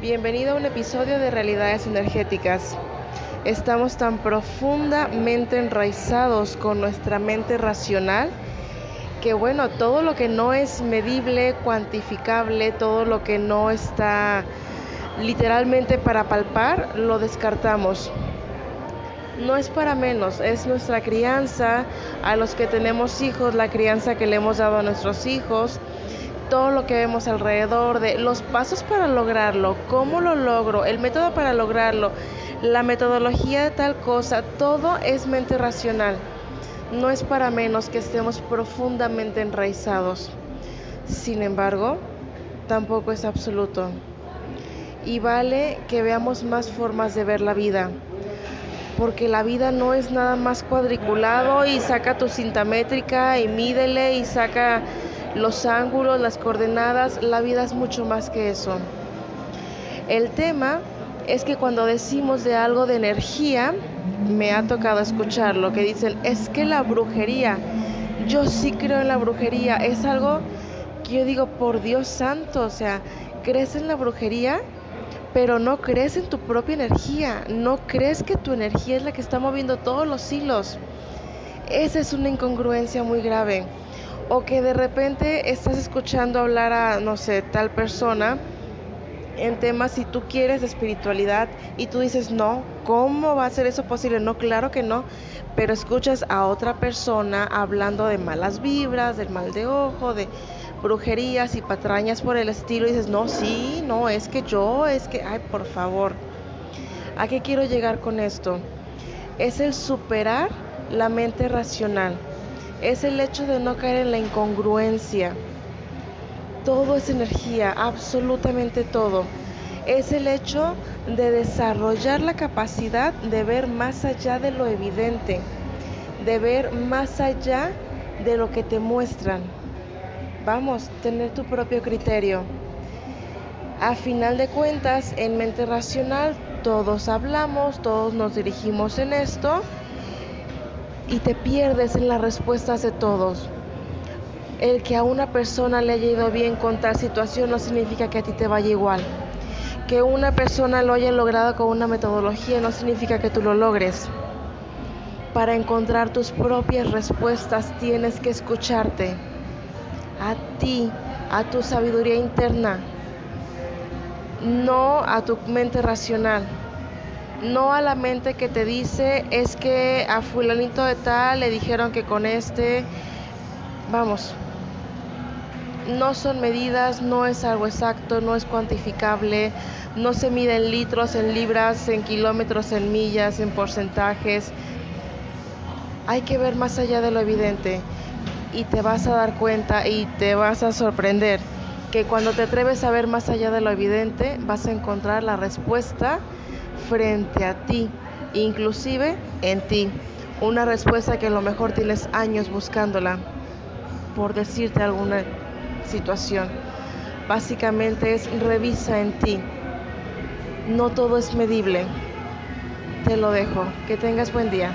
Bienvenido a un episodio de Realidades Energéticas. Estamos tan profundamente enraizados con nuestra mente racional que bueno, todo lo que no es medible, cuantificable, todo lo que no está literalmente para palpar, lo descartamos. No es para menos, es nuestra crianza, a los que tenemos hijos, la crianza que le hemos dado a nuestros hijos, todo lo que vemos alrededor de los pasos para lograrlo, cómo lo logro, el método para lograrlo, la metodología de tal cosa, todo es mente racional. No es para menos que estemos profundamente enraizados. Sin embargo, tampoco es absoluto. Y vale que veamos más formas de ver la vida. Porque la vida no es nada más cuadriculado y saca tu cinta métrica y mídele y saca los ángulos, las coordenadas, la vida es mucho más que eso. El tema es que cuando decimos de algo de energía, me ha tocado escuchar lo que dicen, es que la brujería, yo sí creo en la brujería, es algo que yo digo, por Dios santo, o sea, crees en la brujería, pero no crees en tu propia energía, no crees que tu energía es la que está moviendo todos los hilos. Esa es una incongruencia muy grave o que de repente estás escuchando hablar a, no sé, tal persona en temas si tú quieres de espiritualidad y tú dices, no, ¿cómo va a ser eso posible? No, claro que no, pero escuchas a otra persona hablando de malas vibras, del mal de ojo, de brujerías y patrañas por el estilo y dices, no, sí, no, es que yo, es que, ay, por favor, ¿a qué quiero llegar con esto? Es el superar la mente racional es el hecho de no caer en la incongruencia. Todo es energía, absolutamente todo. Es el hecho de desarrollar la capacidad de ver más allá de lo evidente, de ver más allá de lo que te muestran. Vamos, tener tu propio criterio. A final de cuentas, en mente racional, todos hablamos, todos nos dirigimos en esto y te pierdes en las respuestas de todos. El que a una persona le haya ido bien con tal situación no significa que a ti te vaya igual. Que una persona lo haya logrado con una metodología no significa que tú lo logres. Para encontrar tus propias respuestas tienes que escucharte a ti, a tu sabiduría interna, no a tu mente racional no a la mente que te dice es que a fulanito de tal le dijeron que con este, vamos, no son medidas, no es algo exacto, no es cuantificable, no se mide en litros, en libras, en kilómetros, en millas, en porcentajes. Hay que ver más allá de lo evidente y te vas a dar cuenta y te vas a sorprender que cuando te atreves a ver más allá de lo evidente vas a encontrar la respuesta frente a ti, inclusive en ti. Una respuesta que a lo mejor tienes años buscándola, por decirte alguna situación. Básicamente es revisa en ti. No todo es medible. Te lo dejo. Que tengas buen día.